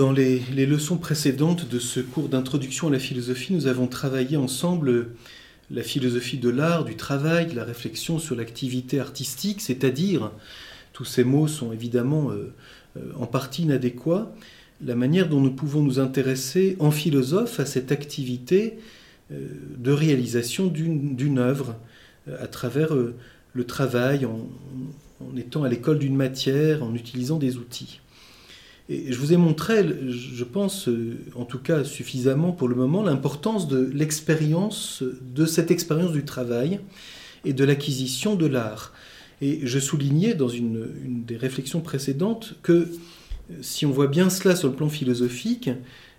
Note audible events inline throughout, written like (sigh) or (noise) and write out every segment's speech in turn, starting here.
Dans les, leçons précédentes de ce cours d'introduction à la philosophie, nous avons travaillé ensemble la philosophie de l'art, du travail, la réflexion sur l'activité artistique, c'est-à-dire, tous ces mots sont évidemment euh, euh, en partie inadéquats, la manière dont nous pouvons nous intéresser en philosophe à cette activité euh, de réalisation d'une œuvre à travers le travail, en étant à l'école d'une matière, en utilisant des outils. Et je vous ai montré, je pense, euh, en tout cas suffisamment pour le moment, l'importance de l'expérience, de cette expérience du travail et de l'acquisition de l'art. Et je soulignais dans une, des réflexions précédentes que euh, si on voit bien cela sur le plan philosophique,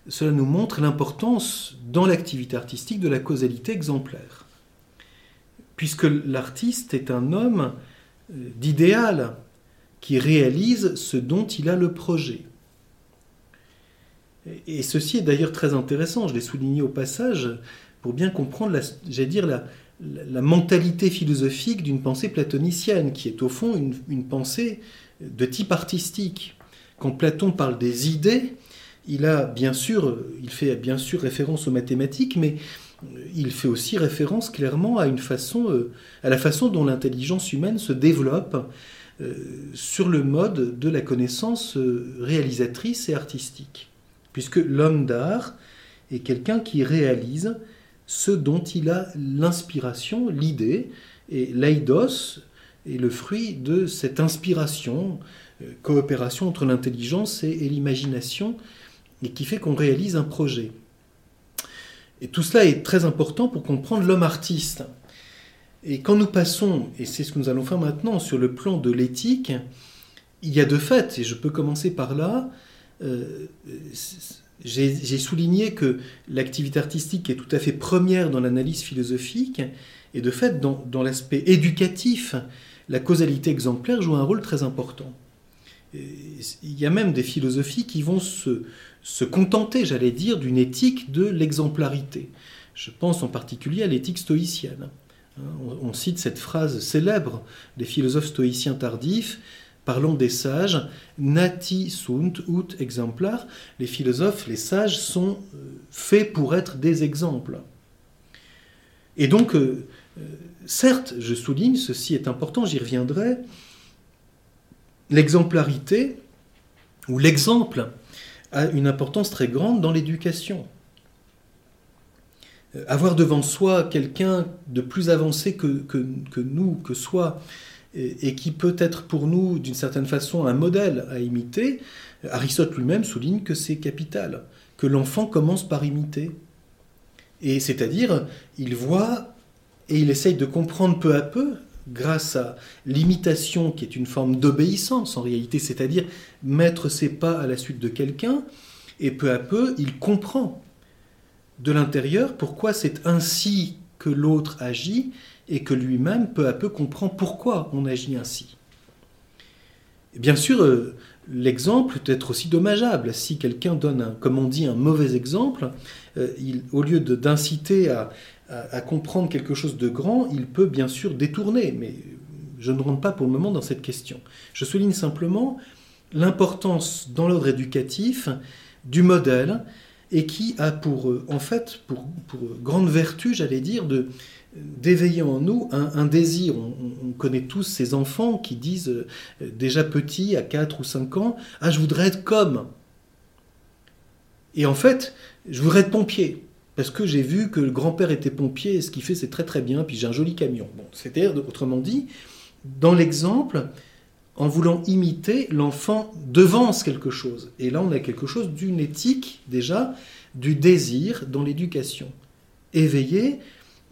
cela nous montre l'importance dans l'activité artistique de la causalité exemplaire. Puisque l'artiste est un homme euh, d'idéal qui réalise ce dont il a le projet. Et ceci est d'ailleurs très intéressant, je l'ai souligné au passage, pour bien comprendre, la, dire, la, mentalité philosophique d'une pensée platonicienne, qui est au fond une, une, pensée de type artistique. Quand Platon parle des idées, il a bien sûr, il fait bien sûr référence aux mathématiques, mais il fait aussi référence clairement à une façon, euh, à la façon dont l'intelligence humaine se développe euh, sur le mode de la connaissance euh, réalisatrice et artistique puisque l'homme d'art est quelqu'un qui réalise ce dont il a l'inspiration, l'idée, et l'aidos est le fruit de cette inspiration, euh, coopération entre l'intelligence et, l'imagination, et qui fait qu'on réalise un projet. Et tout cela est très important pour comprendre l'homme artiste. Et quand nous passons, et c'est ce que nous allons faire maintenant, sur le plan de l'éthique, il y a de fait, et je peux commencer par là, j'ai souligné que l'activité artistique est tout à fait première dans l'analyse philosophique, et de fait, dans, l'aspect éducatif, la causalité exemplaire joue un rôle très important. il y a même des philosophies qui vont se, se contenter, j'allais dire, d'une éthique de l'exemplarité. Je pense en particulier à l'éthique stoïcienne. On cite cette phrase célèbre des philosophes stoïciens tardifs Parlons des sages. Nati sunt ut exemplar. Les philosophes, les sages sont euh, faits pour être des exemples. Et donc, euh, euh, certes, je souligne, ceci est important, j'y reviendrai, l'exemplarité ou l'exemple a une importance très grande dans l'éducation. Avoir devant soi quelqu'un de plus avancé que, que, que nous, que soi, et, qui peut être pour nous d'une certaine façon un modèle à imiter, Aristote lui-même souligne que c'est capital, que l'enfant commence par imiter. Et c'est-à-dire, il voit et il essaye de comprendre peu à peu, grâce à l'imitation qui est une forme d'obéissance en réalité, c'est-à-dire mettre ses pas à la suite de quelqu'un, et peu à peu, il comprend de l'intérieur pourquoi c'est ainsi que l'autre agit et que lui-même peu à peu comprend pourquoi on agit ainsi. bien sûr, euh, l'exemple peut être aussi dommageable. Si quelqu'un donne, comme on dit, un mauvais exemple, euh, au lieu d'inciter à, comprendre quelque chose de grand, il peut bien sûr détourner, mais je ne rentre pas pour le moment dans cette question. Je souligne simplement l'importance dans l'ordre éducatif du modèle et qui a pour, euh, en fait, pour, grande vertu, j'allais dire, d'éveiller en nous un, désir. On, connaît tous ces enfants qui disent euh, déjà petits, à 4 ou 5 ans, Ah, je voudrais être comme. Et en fait, je voudrais être pompier. Parce que j'ai vu que le grand-père était pompier et ce qu'il fait, c'est très très bien, puis j'ai un joli camion. Bon, C'est-à-dire, autrement dit, dans l'exemple, en voulant imiter, l'enfant devance quelque chose. Et là, on a quelque chose d'une éthique, déjà, du désir dans l'éducation. Éveiller,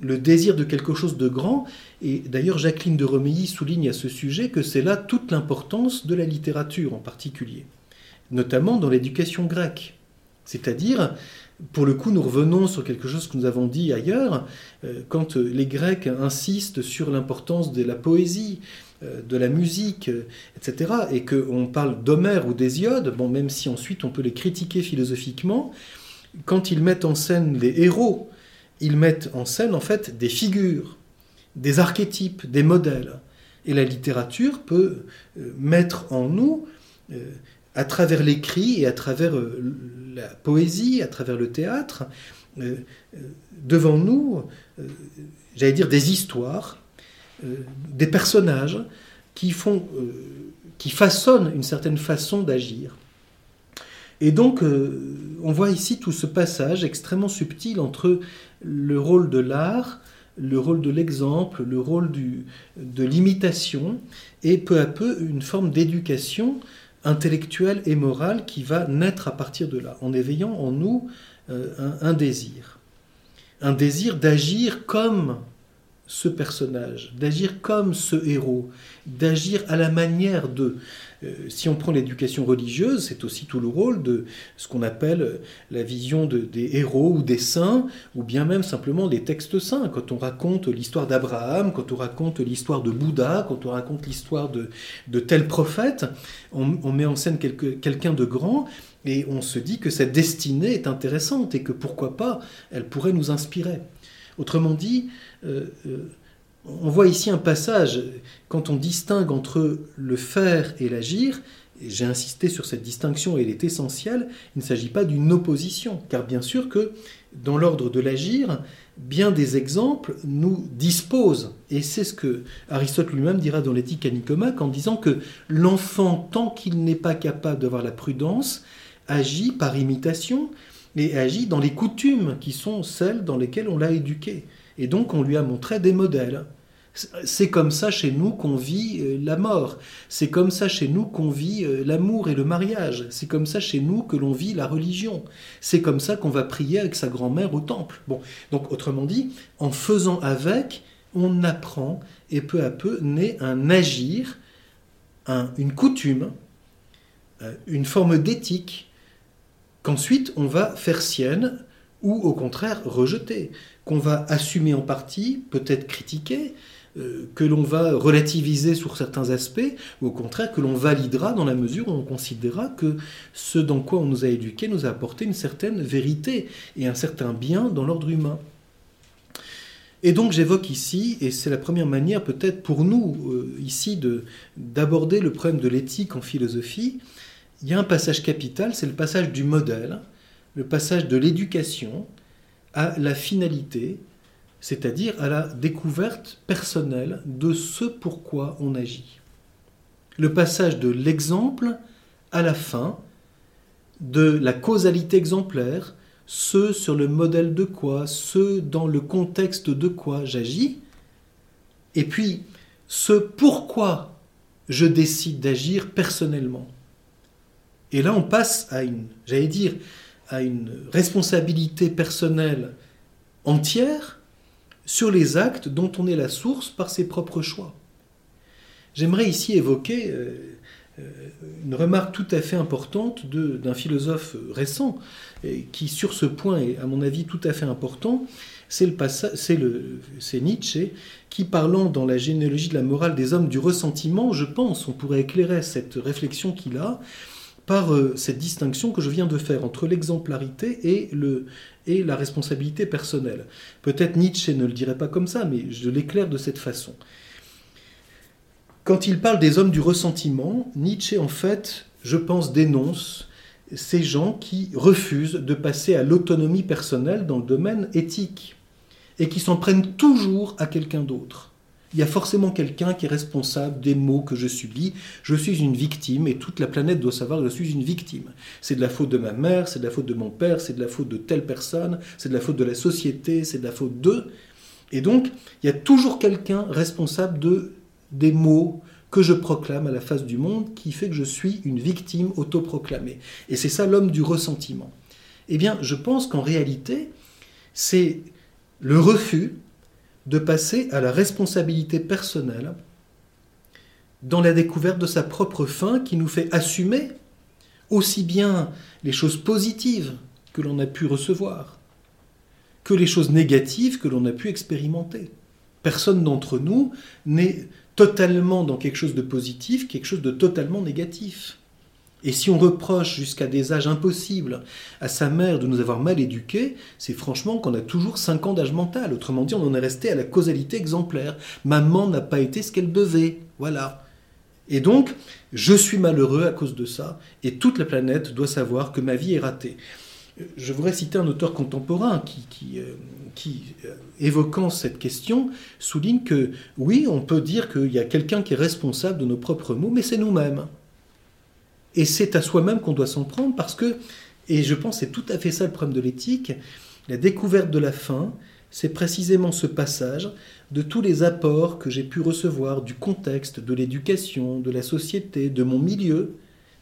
le désir de quelque chose de grand. Et d'ailleurs, Jacqueline de Romilly souligne à ce sujet que c'est là toute l'importance de la littérature en particulier, notamment dans l'éducation grecque. C'est-à-dire, pour le coup, nous revenons sur quelque chose que nous avons dit ailleurs, euh, quand les Grecs insistent sur l'importance de la poésie, de la musique, euh, etc., et qu'on parle d'Homère ou d'Hésiode, même si ensuite on peut les critiquer philosophiquement, quand ils mettent en scène les héros ils mettent en scène en fait des figures, des archétypes, des modèles. Et la littérature peut euh, mettre en nous, euh, à travers l'écrit et à travers euh, la poésie, à travers le théâtre, euh, devant nous, j'allais dire, des histoires, des personnages qui, font, qui façonnent une certaine façon d'agir. Et donc, on voit ici tout ce passage extrêmement subtil entre le rôle de l'art, le rôle de l'exemple, le rôle de l'imitation, et peu à peu une forme d'éducation intellectuelle et morale qui va naître à partir de là, en éveillant en nous euh, un, désir. Un désir d'agir comme ce personnage, d'agir comme ce héros, d'agir à la manière de. Euh, si on prend l'éducation religieuse, c'est aussi tout le rôle de ce qu'on appelle la vision des héros ou des saints, ou bien même simplement des textes saints. Quand on raconte l'histoire d'Abraham, quand on raconte l'histoire de Bouddha, quand on raconte l'histoire de, tel prophète, on, met en scène quelqu'un de grand, et on se dit que cette destinée est intéressante et que pourquoi pas, elle pourrait nous inspirer. Autrement dit, euh, euh, on voit ici un passage, quand on distingue entre le faire et l'agir, j'ai insisté sur cette distinction et elle est essentielle, il ne s'agit pas d'une opposition, car bien sûr que dans l'ordre de l'agir, bien des exemples nous disposent, et c'est ce que Aristote lui-même dira dans l'éthique à Nicomaque en disant que l'enfant, tant qu'il n'est pas capable d'avoir la prudence, agit par imitation et agit dans les coutumes qui sont celles dans lesquelles on l'a éduqué. Et donc on lui a montré des modèles. C'est comme ça chez nous qu'on vit euh, la mort. C'est comme ça chez nous qu'on vit euh, l'amour et le mariage. C'est comme ça chez nous que l'on vit la religion. C'est comme ça qu'on va prier avec sa grand-mère au temple. Bon, donc autrement dit, en faisant avec, on apprend et peu à peu naît un agir, une coutume, euh, une forme d'éthique qu'ensuite on va faire sienne ou au contraire rejeter, qu'on va assumer en partie, peut-être critiquer, euh, que l'on va relativiser sur certains aspects, ou au contraire que l'on validera dans la mesure où on considérera que ce dans quoi on nous a éduqués nous a apporté une certaine vérité et un certain bien dans l'ordre humain. Et donc j'évoque ici, et c'est la première manière peut-être pour nous euh, ici d'aborder le problème de l'éthique en philosophie, il y a un passage capital, c'est le passage du modèle, le passage de l'éducation à la finalité, c'est-à-dire à la découverte personnelle de ce pourquoi on agit. Le passage de l'exemple à la fin, de la causalité exemplaire, ce sur le modèle de quoi, ce dans le contexte de quoi j'agis, et puis ce pourquoi je décide d'agir personnellement. Et là, on passe à une, j'allais dire, à une responsabilité personnelle entière sur les actes dont on est la source par ses propres choix. J'aimerais ici évoquer euh, euh, une remarque tout à fait importante d'un philosophe récent, qui sur ce point est à mon avis tout à fait important, c'est Nietzsche qui, parlant dans la généalogie de la morale des hommes du ressentiment, je pense, on pourrait éclairer cette réflexion qu'il a, par euh, cette distinction que je viens de faire entre l'exemplarité et, la responsabilité personnelle. Peut-être Nietzsche ne le dirait pas comme ça, mais je l'éclaire de cette façon. Quand il parle des hommes du ressentiment, Nietzsche, en fait, je pense, dénonce ces gens qui refusent de passer à l'autonomie personnelle dans le domaine éthique et qui s'en prennent toujours à quelqu'un d'autre il y a forcément quelqu'un qui est responsable des maux que je subis. Je suis une victime et toute la planète doit savoir que je suis une victime. C'est de la faute de ma mère, c'est de la faute de mon père, c'est de la faute de telle personne, c'est de la faute de la société, c'est de la faute d'eux. Et donc, il y a toujours quelqu'un responsable de, des maux que je proclame à la face du monde qui fait que je suis une victime autoproclamée. Et c'est ça l'homme du ressentiment. Eh bien, je pense qu'en réalité, c'est le refus de passer à la responsabilité personnelle dans la découverte de sa propre fin qui nous fait assumer aussi bien les choses positives que l'on a pu recevoir que les choses négatives que l'on a pu expérimenter. Personne d'entre nous n'est totalement dans quelque chose de positif, quelque chose de totalement négatif. Et si on reproche jusqu'à des âges impossibles à sa mère de nous avoir mal éduqués, c'est franchement qu'on a toujours 5 ans d'âge mental. Autrement dit, on en est resté à la causalité exemplaire. Maman n'a pas été ce qu'elle devait. Voilà. Et donc, je suis malheureux à cause de ça, et toute la planète doit savoir que ma vie est ratée. Je voudrais citer un auteur contemporain qui, euh, euh, évoquant cette question, souligne que oui, on peut dire qu'il y a quelqu'un qui est responsable de nos propres maux, mais c'est nous-mêmes. Et c'est à soi-même qu'on doit s'en prendre parce que, et je pense c'est tout à fait ça le problème de l'éthique, la découverte de la fin, c'est précisément ce passage de tous les apports que j'ai pu recevoir du contexte, de l'éducation, de la société, de mon milieu,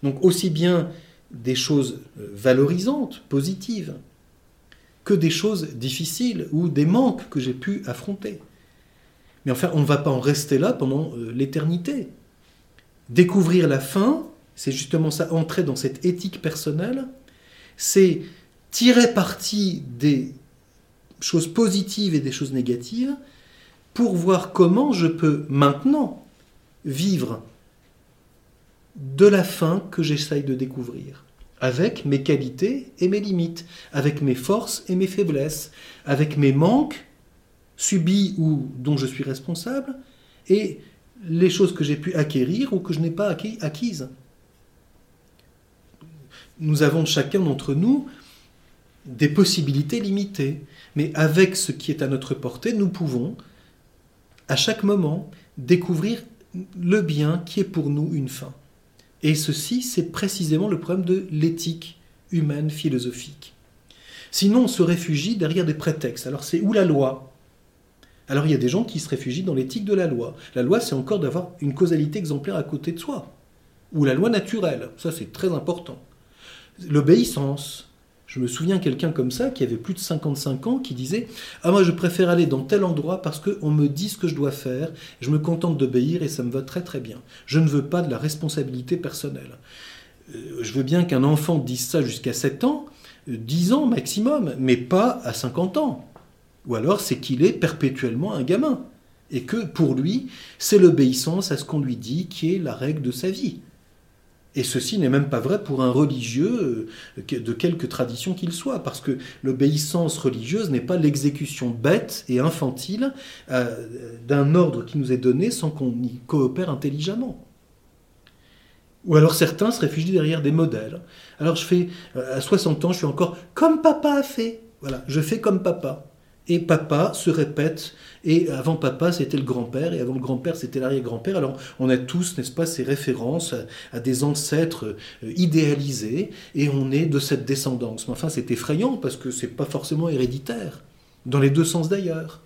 donc aussi bien des choses euh, valorisantes, positives, que des choses difficiles ou des manques que j'ai pu affronter. Mais enfin, on ne va pas en rester là pendant euh, l'éternité. Découvrir la fin, c'est justement ça, entrer dans cette éthique personnelle, c'est tirer parti des choses positives et des choses négatives pour voir comment je peux maintenant vivre de la fin que j'essaye de découvrir, avec mes qualités et mes limites, avec mes forces et mes faiblesses, avec mes manques subis ou dont je suis responsable, et les choses que j'ai pu acquérir ou que je n'ai pas acquises. Nous avons chacun d'entre nous des possibilités limitées. Mais avec ce qui est à notre portée, nous pouvons, à chaque moment, découvrir le bien qui est pour nous une fin. Et ceci, c'est précisément le problème de l'éthique humaine philosophique. Sinon, on se réfugie derrière des prétextes. Alors, c'est où la loi? Alors, il y a des gens qui se réfugient dans l'éthique de la loi. La loi, c'est encore d'avoir une causalité exemplaire à côté de soi. Ou la loi naturelle. Ça, c'est très important. L'obéissance, je me souviens quelqu'un comme ça qui avait plus de 55 ans qui disait Ah, moi je préfère aller dans tel endroit parce qu'on me dit ce que je dois faire, je me contente d'obéir et ça me va très très bien. Je ne veux pas de la responsabilité personnelle. Euh, je veux bien qu'un enfant dise ça jusqu'à 7 ans, 10 euh, ans maximum, mais pas à 50 ans. Ou alors c'est qu'il est perpétuellement un gamin. Et que pour lui, c'est l'obéissance à ce qu'on lui dit qui est la règle de sa vie. Et ceci n'est même pas vrai pour un religieux euh, de quelque tradition qu'il soit, parce que l'obéissance religieuse n'est pas l'exécution bête et infantile euh, d'un ordre qui nous est donné sans qu'on y coopère intelligemment. Ou alors certains se réfugient derrière des modèles. Alors je fais, euh, à 60 ans, je suis encore comme papa a fait. Voilà, je fais comme papa. Et papa se répète et avant papa, c'était le grand-père, et avant le grand-père, c'était l'arrière-grand-père. Alors on a tous, n'est-ce pas, ces références à, des ancêtres euh, idéalisés, et on est de cette descendance. Mais enfin, c'est effrayant parce que c'est pas forcément héréditaire, dans les deux sens d'ailleurs.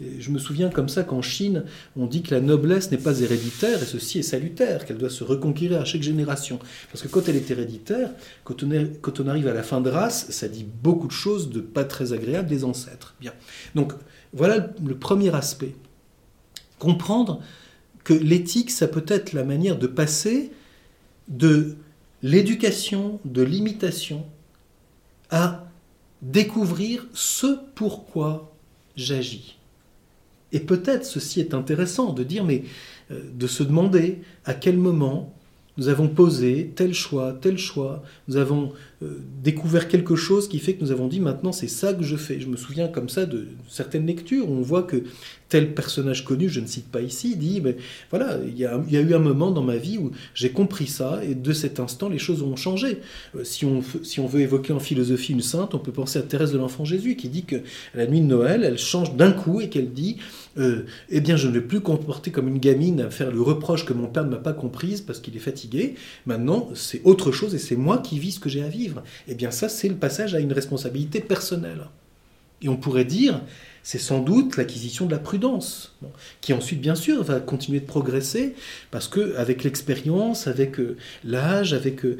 Je me souviens comme ça qu'en Chine, on dit que la noblesse n'est pas héréditaire, et ceci est salutaire, qu'elle doit se reconquérir à chaque génération. Parce que quand elle est héréditaire, quand on, quand on arrive à la fin de race, ça dit beaucoup de choses de pas très agréables des ancêtres. Bien. Donc, voilà le premier aspect. Comprendre que l'éthique, ça peut être la manière de passer de l'éducation, de l'imitation, à découvrir ce pourquoi j'agis. Et peut-être ceci est intéressant de dire, mais euh, de se demander à quel moment nous avons posé tel choix, tel choix, nous avons découvert quelque chose qui fait que nous avons dit maintenant c'est ça que je fais. Je me souviens comme ça de certaines lectures où on voit que tel personnage connu, je ne cite pas ici, dit mais voilà, il y, a, eu un moment dans ma vie où j'ai compris ça et de cet instant les choses ont changé. Euh, si, on, si on veut évoquer en philosophie une sainte, on peut penser à Thérèse de l'Enfant Jésus qui dit que la nuit de Noël, elle change d'un coup et qu'elle dit euh, eh bien je ne vais plus comporter comme une gamine à faire le reproche que mon père ne m'a pas comprise parce qu'il est fatigué. Maintenant, c'est autre chose et c'est moi qui vis ce que j'ai à vivre. Eh bien ça, c'est le passage à une responsabilité personnelle. Et on pourrait dire, c'est sans doute l'acquisition de la prudence, qui ensuite, bien sûr, va continuer de progresser, parce que avec l'expérience, avec euh, l'âge, avec euh,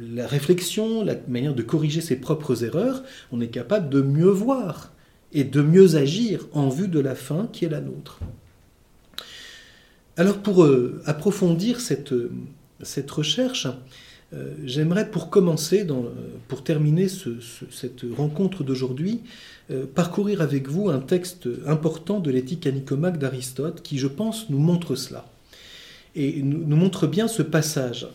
la réflexion, la manière de corriger ses propres erreurs, on est capable de mieux voir et de mieux agir en vue de la fin qui est la nôtre. Alors pour euh, approfondir cette, cette recherche, euh, j'aimerais pour commencer, pour terminer cette rencontre d'aujourd'hui, euh, parcourir avec vous un texte important de l'éthique anicomaque d'Aristote qui, je pense, nous montre cela. Et nous, nous montre bien ce passage.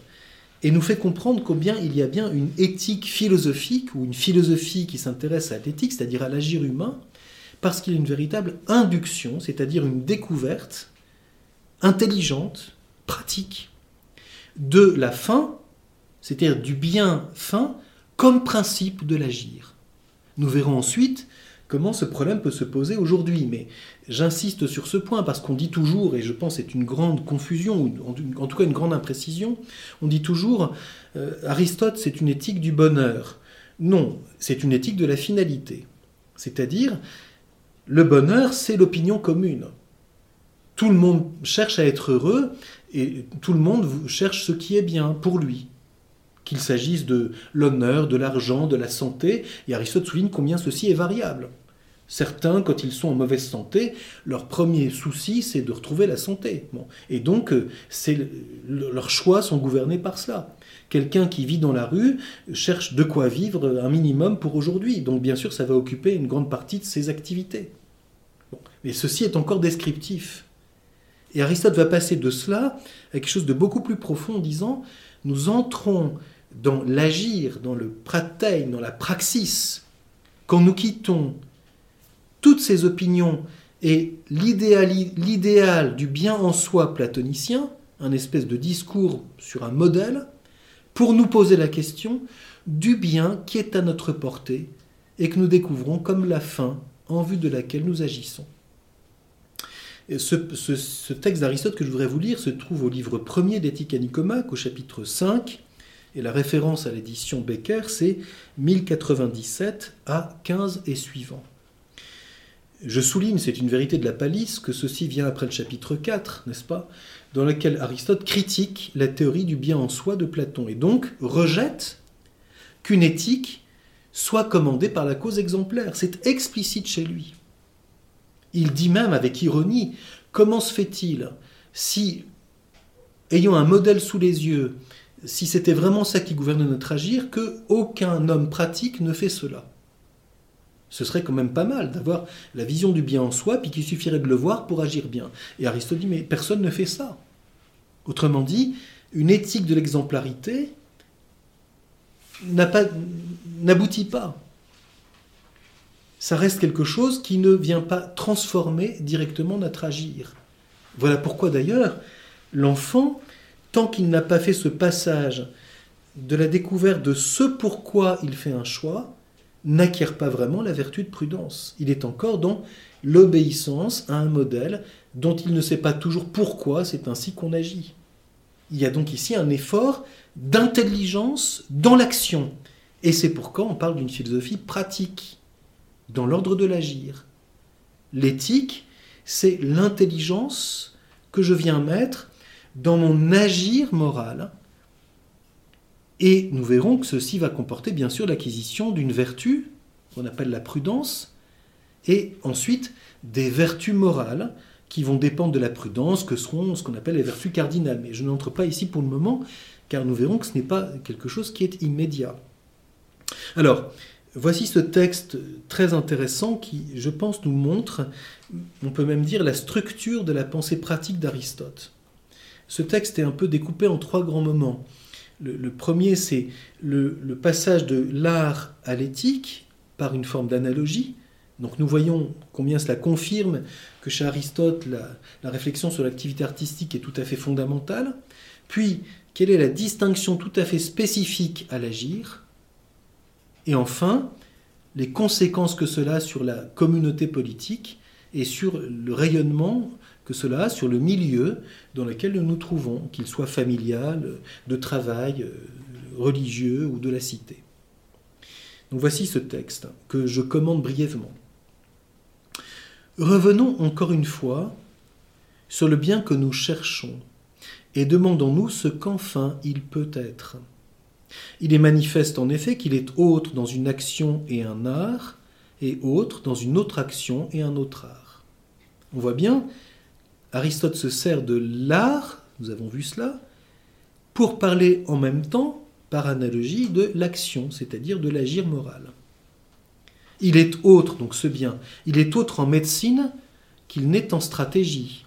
Et nous fait comprendre combien il y a bien une éthique philosophique ou une philosophie qui s'intéresse à l'éthique, c'est-à-dire à l'agir humain, parce qu'il y a une véritable induction, c'est-à-dire une découverte intelligente pratique de la fin, c'est-à-dire du bien fin, comme principe de l'agir. Nous verrons ensuite comment ce problème peut se poser aujourd'hui, mais j'insiste sur ce point parce qu'on dit toujours, et je pense c'est une grande confusion, ou en tout cas une grande imprécision, on dit toujours euh, Aristote c'est une éthique du bonheur. Non, c'est une éthique de la finalité. C'est-à-dire, le bonheur, c'est l'opinion commune. Tout le monde cherche à être heureux et tout le monde cherche ce qui est bien pour lui. Qu'il s'agisse de l'honneur, de l'argent, de la santé, et Aristote souligne combien ceci est variable. Certains, quand ils sont en mauvaise santé, leur premier souci, c'est de retrouver la santé. Et donc, euh, leurs choix sont gouvernés par cela. Quelqu'un qui vit dans la rue cherche de quoi vivre un minimum pour aujourd'hui. Donc, bien sûr, ça va occuper une grande partie de ses activités. Mais ceci est encore descriptif. Et Aristote va passer de cela à quelque chose de beaucoup plus profond en disant nous entrons dans l'agir, dans le pratein, dans la praxis, quand nous quittons toutes ces opinions et l'idéal du bien en soi platonicien, un espèce de discours sur un modèle, pour nous poser la question du bien qui est à notre portée et que nous découvrons comme la fin en vue de laquelle nous agissons. ce, texte d'Aristote que je voudrais vous lire se trouve au livre premier d'Éthique à Nicomaque, au chapitre 5, et la référence à l'édition Becker, c'est 1097 à 15 et suivant. Je souligne, c'est une vérité de la palisse, que ceci vient après le chapitre 4, n'est-ce pas Dans lequel Aristote critique la théorie du bien en soi de Platon et donc rejette qu'une éthique soit commandée par la cause exemplaire. C'est explicite chez lui. Il dit même avec ironie comment se fait-il si, ayant un modèle sous les yeux, si c'était vraiment ça qui gouverne notre agir, que aucun homme pratique ne fait cela ce serait quand même pas mal d'avoir la vision du bien en soi, puis qu'il suffirait de le voir pour agir bien. Et Aristote dit, mais personne ne fait ça. Autrement dit, une éthique de l'exemplarité n'aboutit pas. Ça reste quelque chose qui ne vient pas transformer directement notre agir. Voilà pourquoi d'ailleurs, l'enfant, tant qu'il n'a pas fait ce passage de la découverte de ce pourquoi il fait un choix, n'acquiert pas vraiment la vertu de prudence. Il est encore dans l'obéissance à un modèle dont il ne sait pas toujours pourquoi c'est ainsi qu'on agit. Il y a donc ici un effort d'intelligence dans l'action. Et c'est pourquoi on parle d'une philosophie pratique, dans l'ordre de l'agir. L'éthique, c'est l'intelligence que je viens mettre dans mon agir moral et nous verrons que ceci va comporter bien sûr l'acquisition d'une vertu, qu'on appelle la prudence, et ensuite des vertus morales qui vont dépendre de la prudence, que seront ce qu'on appelle les vertus cardinales. Mais je n'entre pas ici pour le moment, car nous verrons que ce n'est pas quelque chose qui est immédiat. Alors, voici ce texte très intéressant qui, je pense, nous montre, on peut même dire, la structure de la pensée pratique d'Aristote. Ce texte est un peu découpé en trois grands moments. Le, premier, c'est le, passage de l'art à l'éthique par une forme d'analogie. Donc nous voyons combien cela confirme que chez Aristote, la, réflexion sur l'activité artistique est tout à fait fondamentale. Puis, quelle est la distinction tout à fait spécifique à l'agir? Et enfin, les conséquences que cela a sur la communauté politique et sur le rayonnement que cela sur le milieu dans lequel nous nous trouvons, qu'il soit familial, de travail, euh, religieux ou de la cité. Donc voici ce texte que je commande brièvement. Revenons encore une fois sur le bien que nous cherchons et demandons-nous ce qu'enfin il peut être. Il est manifeste en effet qu'il est autre dans une action et un art, et autre dans une autre action et un autre art. On voit bien Aristote se sert de l'art, nous avons vu cela, pour parler en même temps, par analogie, de l'action, c'est-à-dire de l'agir moral. Il est autre, donc ce bien, il est autre en médecine qu'il n'est en stratégie,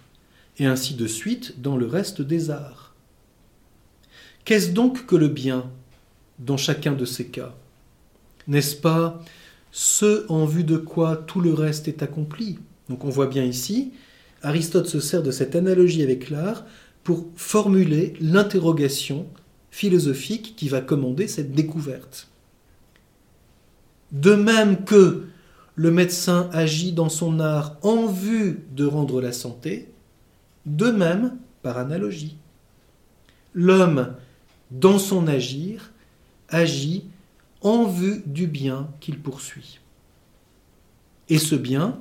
et ainsi de suite dans le reste des arts. Qu'est-ce donc que le bien dans chacun de ces cas? N'est-ce pas ce en vue de quoi tout le reste est accompli? Donc on voit bien ici Aristote se sert de cette analogie avec l'art pour formuler l'interrogation philosophique qui va commander cette découverte. De même que le médecin agit dans son art en vue de rendre la santé, de même, par analogie, l'homme, dans son agir, agit en vue du bien qu'il poursuit. Et ce bien,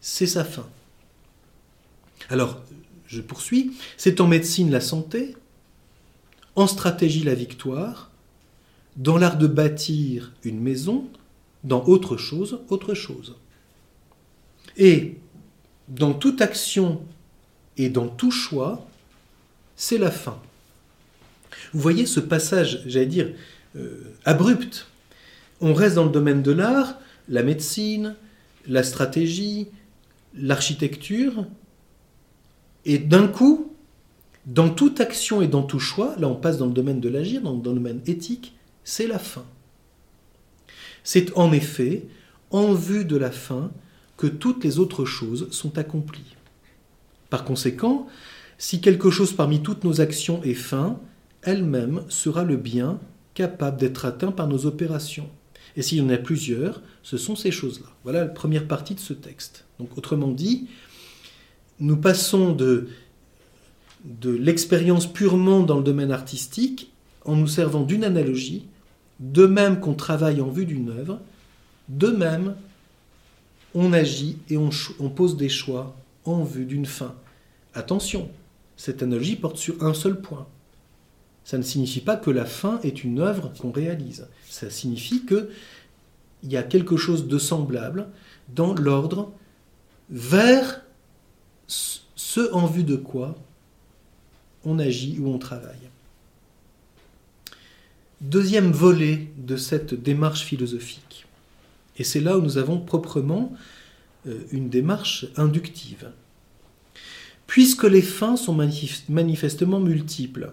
c'est sa fin. Alors, je poursuis, c'est en médecine la santé, en stratégie la victoire, dans l'art de bâtir une maison, dans autre chose, autre chose. Et dans toute action et dans tout choix, c'est la fin. Vous voyez ce passage, j'allais dire, euh, abrupt. On reste dans le domaine de l'art, la médecine, la stratégie, l'architecture, et d'un coup, dans toute action et dans tout choix, là on passe dans le domaine de l'agir, dans, le domaine éthique, c'est la fin. C'est en effet en vue de la fin que toutes les autres choses sont accomplies. Par conséquent, si quelque chose parmi toutes nos actions est fin, elle-même sera le bien capable d'être atteint par nos opérations. Et s'il y en a plusieurs, ce sont ces choses-là. Voilà la première partie de ce texte. Donc autrement dit, nous passons de, l'expérience purement dans le domaine artistique en nous servant d'une analogie, de même qu'on travaille en vue d'une œuvre, de même on agit et on, on pose des choix en vue d'une fin. Attention, cette analogie porte sur un seul point. Ça ne signifie pas que la fin est une œuvre qu'on réalise. Ça signifie qu'il y a quelque chose de semblable dans l'ordre vers ce en vue de quoi on agit ou on travaille. Deuxième volet de cette démarche philosophique. Et c'est là où nous avons proprement euh, une démarche inductive. Puisque les fins sont manifestement multiples,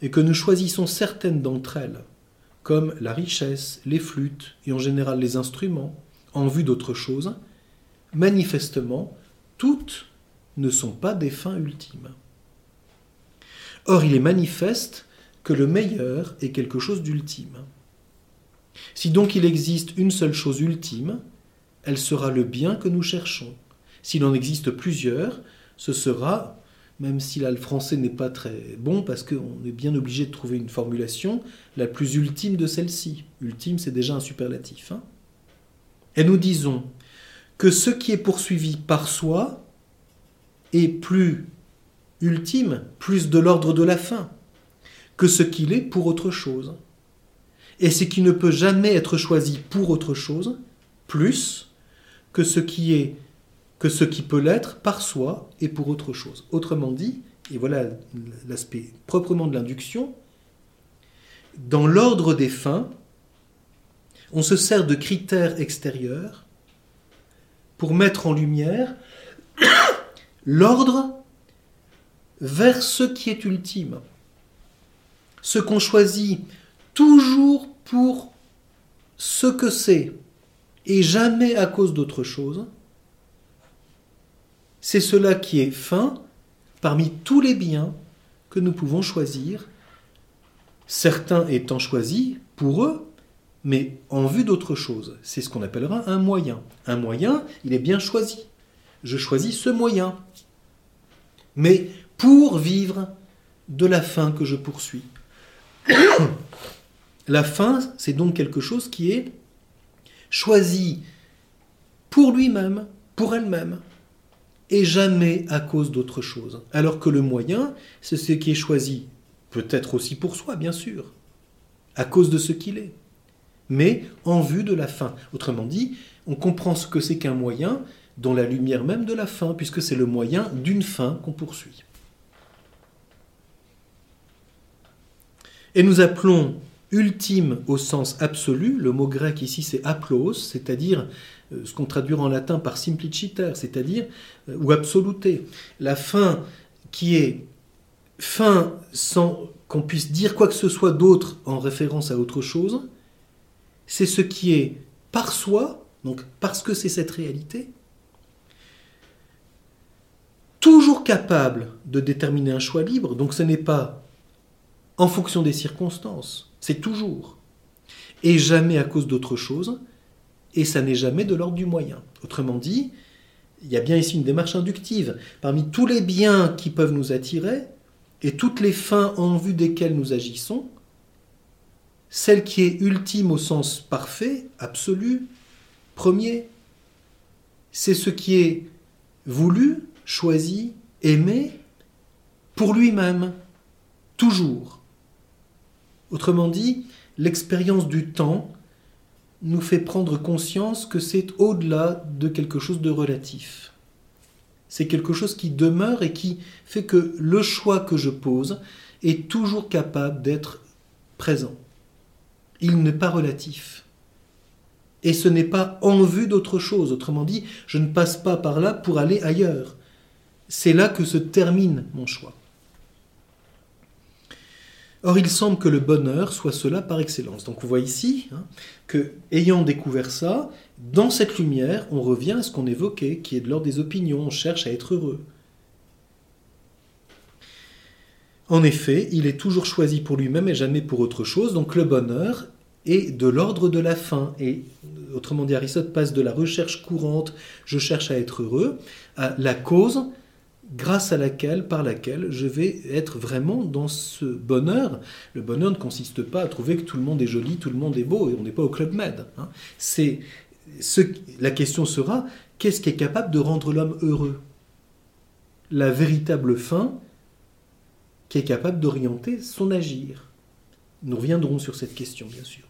et que nous choisissons certaines d'entre elles, comme la richesse, les flûtes et en général les instruments, en vue d'autre chose, manifestement, toutes ne sont pas des fins ultimes. Or, il est manifeste que le meilleur est quelque chose d'ultime. Si donc il existe une seule chose ultime, elle sera le bien que nous cherchons. S'il en existe plusieurs, ce sera, même si là le français n'est pas très bon, parce qu'on est bien obligé de trouver une formulation, la plus ultime de celle-ci. Ultime, c'est déjà un superlatif. Hein. Et nous disons que ce qui est poursuivi par soi est plus ultime, plus de l'ordre de la fin, que ce qu'il est pour autre chose. Et ce qui ne peut jamais être choisi pour autre chose, plus que ce qui est que ce qui peut l'être par soi et pour autre chose. Autrement dit, et voilà l'aspect proprement de l'induction, dans l'ordre des fins, on se sert de critères extérieurs pour mettre en lumière (coughs) l'ordre vers ce qui est ultime. Ce qu'on choisit toujours pour ce que c'est et jamais à cause d'autre chose, c'est cela qui est fin parmi tous les biens que nous pouvons choisir, certains étant choisis pour eux, mais en vue d'autre chose. C'est ce qu'on appellera un moyen. Un moyen, il est bien choisi. Je choisis ce moyen. Mais pour vivre de la fin que je poursuis. (coughs) la fin, c'est donc quelque chose qui est choisi pour lui-même, pour elle-même, et jamais à cause d'autre chose. Alors que le moyen, c'est ce qui est choisi, peut-être aussi pour soi, bien sûr, à cause de ce qu'il est, mais en vue de la fin. Autrement dit, on comprend ce que c'est qu'un moyen dans la lumière même de la fin, puisque c'est le moyen d'une fin qu'on poursuit. Et nous appelons ultime au sens absolu, le mot grec ici c'est aplos, c'est-à-dire euh, ce qu'on traduit en latin par simpliciter, c'est-à-dire euh, ou absoluté. La fin qui est fin sans qu'on puisse dire quoi que ce soit d'autre en référence à autre chose, c'est ce qui est par soi, donc parce que c'est cette réalité, toujours capable de déterminer un choix libre, donc ce n'est pas en fonction des circonstances, c'est toujours, et jamais à cause d'autre chose, et ça n'est jamais de l'ordre du moyen. Autrement dit, il y a bien ici une démarche inductive. Parmi tous les biens qui peuvent nous attirer, et toutes les fins en vue desquelles nous agissons, celle qui est ultime au sens parfait, absolu, premier, c'est ce qui est voulu, choisi, aimé pour lui-même, toujours. Autrement dit, l'expérience du temps nous fait prendre conscience que c'est au-delà de quelque chose de relatif. C'est quelque chose qui demeure et qui fait que le choix que je pose est toujours capable d'être présent. Il n'est pas relatif. Et ce n'est pas en vue d'autre chose. Autrement dit, je ne passe pas par là pour aller ailleurs. C'est là que se termine mon choix. Or, il semble que le bonheur soit cela par excellence. Donc, on voit ici hein, que, ayant découvert ça, dans cette lumière, on revient à ce qu'on évoquait, qui est de l'ordre des opinions. On cherche à être heureux. En effet, il est toujours choisi pour lui-même et jamais pour autre chose. Donc, le bonheur est de l'ordre de la fin. Et autrement dit, Aristote passe de la recherche courante, je cherche à être heureux, à la cause grâce à laquelle, par laquelle je vais être vraiment dans ce bonheur. Le bonheur ne consiste pas à trouver que tout le monde est joli, tout le monde est beau, et on n'est pas au Club Med. Hein. La question sera, qu'est-ce qui est capable de rendre l'homme heureux? La véritable fin qui est capable d'orienter son agir. Nous reviendrons sur cette question, bien sûr.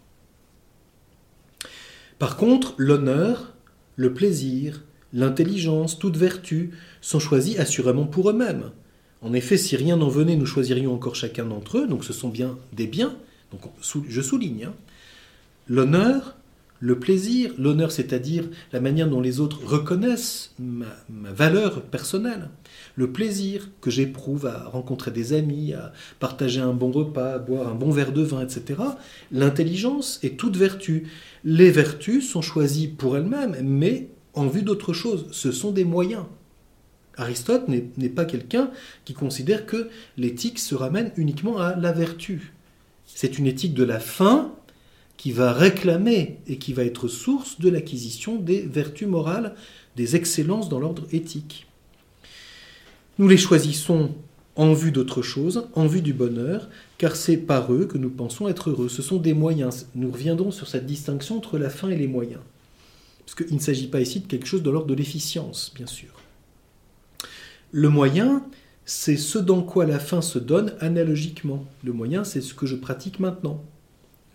Par contre, l'honneur, le plaisir, l'intelligence, toute vertu sont choisis assurément pour eux-mêmes. En effet, si rien n'en venait, nous choisirions encore chacun d'entre eux, donc ce sont bien des biens. Donc je souligne. Hein. L'honneur, le plaisir, l'honneur c'est-à-dire la manière dont les autres reconnaissent ma, valeur personnelle, le plaisir que j'éprouve à rencontrer des amis, à partager un bon repas, à boire un bon verre de vin, etc. L'intelligence et toute vertu. Les vertus sont choisies pour elles-mêmes, mais en vue d'autre chose. Ce sont des moyens. Aristote n'est pas quelqu'un qui considère que l'éthique se ramène uniquement à la vertu. C'est une éthique de la fin qui va réclamer et qui va être source de l'acquisition des vertus morales, des excellences dans l'ordre éthique. Nous les choisissons en vue d'autre chose, en vue du bonheur, car c'est par eux que nous pensons être heureux. Ce sont des moyens. Nous reviendrons sur cette distinction entre la fin et les moyens. Parce qu'il ne s'agit pas ici de quelque chose de l'ordre de l'efficience, bien sûr. Le moyen, c'est ce dans quoi la fin se donne analogiquement. Le moyen, c'est ce que je pratique maintenant.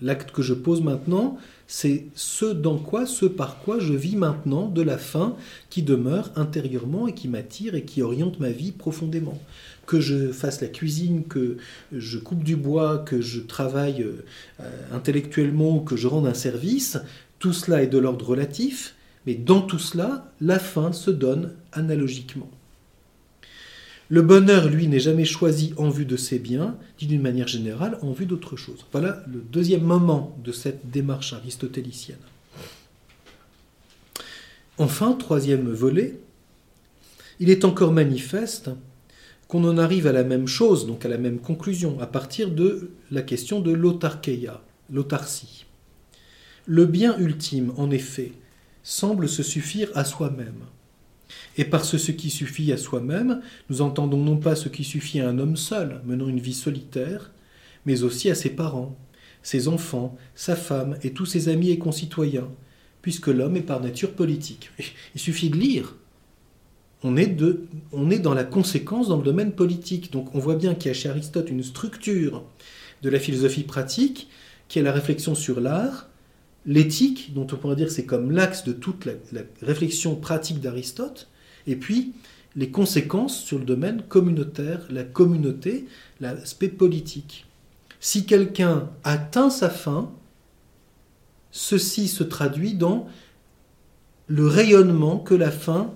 L'acte que je pose maintenant, c'est ce dans quoi, ce par quoi je vis maintenant de la fin qui demeure intérieurement et qui m'attire et qui oriente ma vie profondément. Que je fasse la cuisine, que je coupe du bois, que je travaille euh, intellectuellement que je rende un service, tout cela est de l'ordre relatif, mais dans tout cela, la fin se donne analogiquement. Le bonheur, lui, n'est jamais choisi en vue de ses biens, dit d'une manière générale en vue d'autre chose. Voilà le deuxième moment de cette démarche aristotélicienne. Enfin, troisième volet, il est encore manifeste qu'on en arrive à la même chose, donc à la même conclusion, à partir de la question de l'autarkeia, l'autarcie. Le bien ultime, en effet, semble se suffire à soi-même. Et par ce, qui suffit à soi-même, nous entendons non pas ce qui suffit à un homme seul, menant une vie solitaire, mais aussi à ses parents, ses enfants, sa femme et tous ses amis et concitoyens, puisque l'homme est par nature politique. Il suffit de lire. On est, de, on est dans la conséquence dans le domaine politique. Donc on voit bien qu'il y a chez Aristote une structure de la philosophie pratique qui est la réflexion sur l'art, l'éthique, dont on pourrait dire c'est comme l'axe de toute la, réflexion pratique d'Aristote, et puis les conséquences sur le domaine communautaire, la communauté, l'aspect politique. Si quelqu'un atteint sa fin, ceci se traduit dans le rayonnement que la fin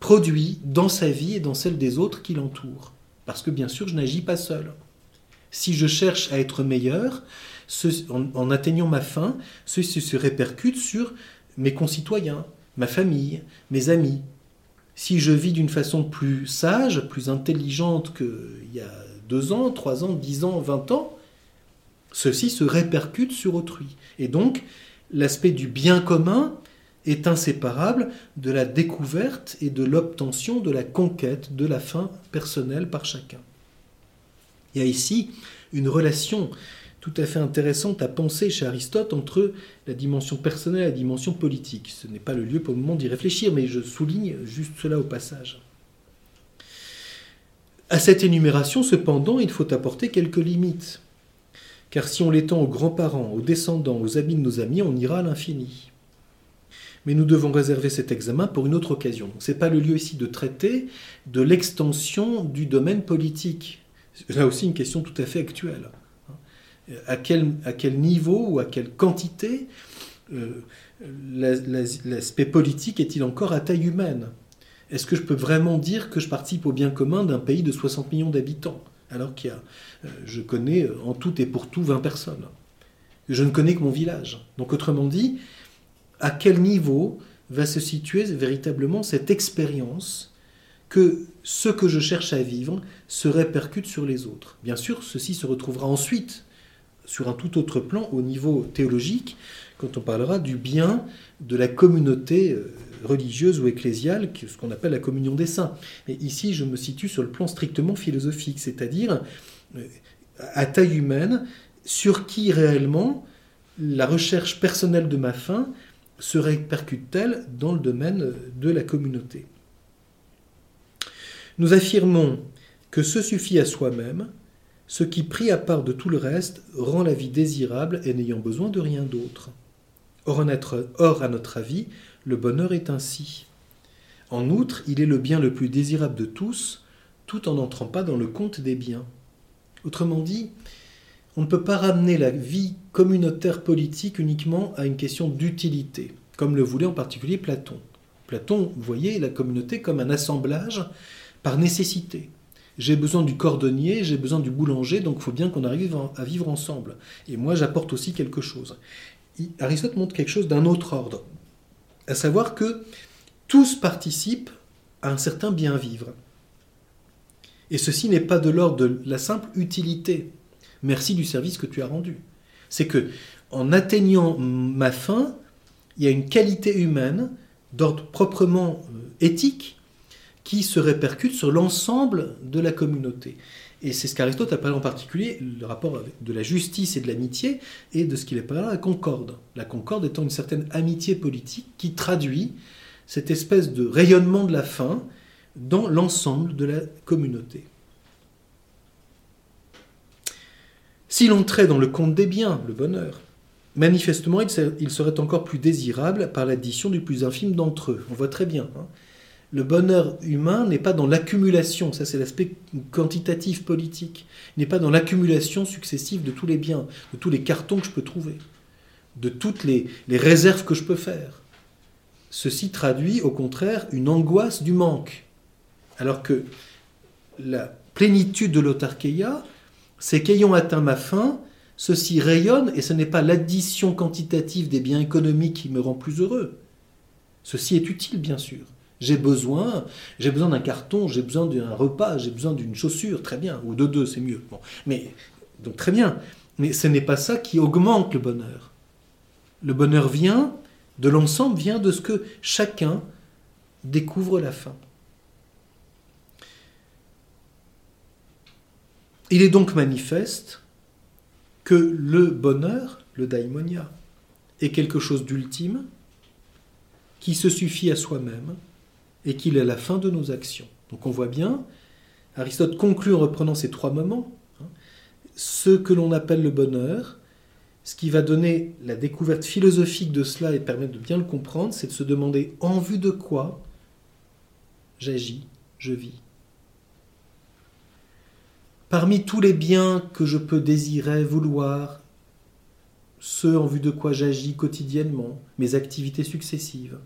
produit dans sa vie et dans celle des autres qui l'entourent. Parce que bien sûr, je n'agis pas seul. Si je cherche à être meilleur, en, atteignant ma fin, ceci se répercute sur mes concitoyens, ma famille, mes amis. Si je vis d'une façon plus sage, plus intelligente qu'il y a deux ans, trois ans, dix ans, vingt ans, ceci se répercute sur autrui. Et donc, l'aspect du bien commun est inséparable de la découverte et de l'obtention de la conquête de la fin personnelle par chacun. Il y a ici une relation tout à fait intéressante à penser chez Aristote entre la dimension personnelle et la dimension politique. Ce n'est pas le lieu pour le moment d'y réfléchir, mais je souligne juste cela au passage. À cette énumération, cependant, il faut apporter quelques limites. Car si on l'étend aux grands-parents, aux descendants, aux amis de nos amis, on ira à l'infini. Mais nous devons réserver cet examen pour une autre occasion. Ce n'est pas le lieu ici de traiter de l'extension du domaine politique. Là aussi une question tout à fait actuelle. À quel, niveau ou à quelle quantité euh, l'aspect politique est-il encore à taille humaine? Est-ce que je peux vraiment dire que je participe au bien commun d'un pays de 60 millions d'habitants alors a, euh, je connais euh, en tout et pour tout 20 personnes? Je ne connais que mon village. Donc autrement dit, à quel niveau va se situer véritablement cette expérience que ce que je cherche à vivre se répercute sur les autres? Bien sûr, ceci se retrouvera ensuite sur un tout autre plan au niveau théologique, quand on parlera du bien de la communauté euh, religieuse ou ecclésiale, ce qu'on appelle la communion des saints. Et ici, je me situe sur le plan strictement philosophique, c'est-à-dire euh, à taille humaine, sur qui réellement la recherche personnelle de ma fin se répercute-t-elle dans le domaine de la communauté? Nous affirmons que ce suffit à soi-même, ce qui, pris à part de tout le reste, rend la vie désirable et n'ayant besoin de rien d'autre. Or, à notre avis, le bonheur est ainsi. En outre, il est le bien le plus désirable de tous, tout en n'entrant pas dans le compte des biens. Autrement dit, on ne peut pas ramener la vie communautaire politique uniquement à une question d'utilité, comme le voulait en particulier Platon. Platon voyait la communauté comme un assemblage par nécessité. J'ai besoin du cordonnier, j'ai besoin du boulanger, donc il faut bien qu'on arrive à vivre ensemble. Et moi, j'apporte aussi quelque chose. Aristote montre quelque chose d'un autre ordre à savoir que tous participent à un certain bien-vivre. Et ceci n'est pas de l'ordre de la simple utilité. Merci du service que tu as rendu. C'est que, en atteignant ma fin, il y a une qualité humaine d'ordre proprement euh, éthique qui se répercute sur l'ensemble de la communauté. Et c'est ce qu'Aristote appelle en particulier le rapport de la justice et de l'amitié et de ce qu'il appelle la concorde. La concorde étant une certaine amitié politique qui traduit cette espèce de rayonnement de la fin dans l'ensemble de la communauté. Si l'on trait dans le compte des biens, le bonheur, manifestement il serait encore plus désirable par l'addition du plus infime d'entre eux. On voit très bien. Hein le bonheur humain n'est pas dans l'accumulation, ça c'est l'aspect quantitatif politique, n'est pas dans l'accumulation successive de tous les biens, de tous les cartons que je peux trouver, de toutes les, réserves que je peux faire. Ceci traduit au contraire une angoisse du manque. Alors que la plénitude de l'autarkeia, c'est qu'ayant atteint ma fin, ceci rayonne et ce n'est pas l'addition quantitative des biens économiques qui me rend plus heureux. Ceci est utile, bien sûr. J'ai besoin, j'ai besoin d'un carton, j'ai besoin d'un repas, j'ai besoin d'une chaussure, très bien, ou de deux, c'est mieux. Mais donc très bien, mais ce n'est pas ça qui augmente le bonheur. Le bonheur vient de l'ensemble, vient de ce que chacun découvre la fin. Il est donc manifeste que le bonheur, le daimonia, est quelque chose d'ultime qui se suffit à soi-même et qu'il est la fin de nos actions. Donc on voit bien, Aristote conclut en reprenant ces trois moments, hein, ce que l'on appelle le bonheur, ce qui va donner la découverte philosophique de cela et permettre de bien le comprendre, c'est de se demander en vue de quoi j'agis, je vis. Parmi tous les biens que je peux désirer, vouloir, ceux en vue de quoi j'agis quotidiennement, mes activités successives,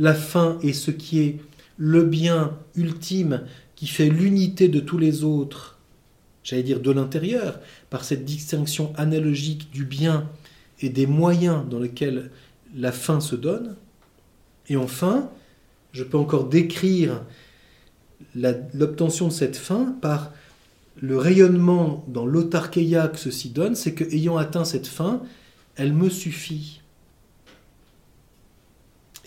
la fin est ce qui est le bien ultime qui fait l'unité de tous les autres, j'allais dire de l'intérieur, par cette distinction analogique du bien et des moyens dans lesquels la fin se donne. Et enfin, je peux encore décrire l'obtention de cette fin par le rayonnement dans l'autarkeia que ceci donne, c'est que ayant atteint cette fin, elle me suffit.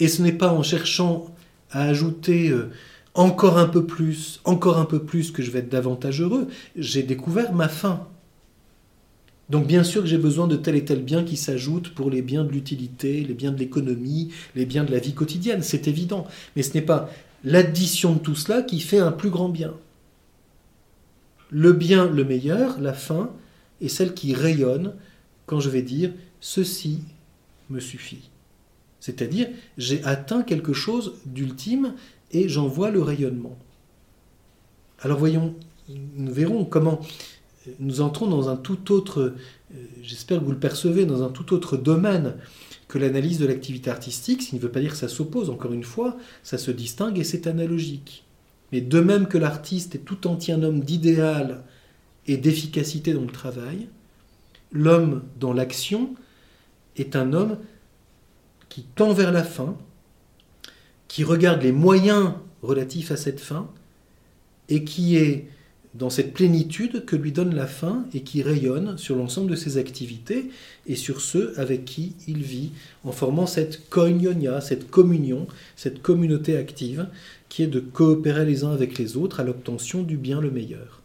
Et ce n'est pas en cherchant à ajouter euh, encore un peu plus, encore un peu plus que je vais être davantage heureux. J'ai découvert ma fin. Donc bien sûr que j'ai besoin de tel et tel bien qui s'ajoutent pour les biens de l'utilité, les biens de l'économie, les biens de la vie quotidienne, c'est évident. Mais ce n'est pas l'addition de tout cela qui fait un plus grand bien. Le bien le meilleur, la fin, est celle qui rayonne quand je vais dire ceci me suffit. C'est-à-dire, j'ai atteint quelque chose d'ultime et j'en vois le rayonnement. Alors voyons, nous verrons comment nous entrons dans un tout autre, euh, j'espère que vous le percevez, dans un tout autre domaine que l'analyse de l'activité artistique, ce qui ne veut pas dire que ça s'oppose, encore une fois, ça se distingue et c'est analogique. Mais de même que l'artiste est tout entier un homme d'idéal et d'efficacité dans le travail, l'homme dans l'action est un homme qui tend vers la fin, qui regarde les moyens relatifs à cette fin, et qui est dans cette plénitude que lui donne la fin et qui rayonne sur l'ensemble de ses activités et sur ceux avec qui il vit, en formant cette koinonia, cette communion, cette communauté active, qui est de coopérer les uns avec les autres à l'obtention du bien le meilleur.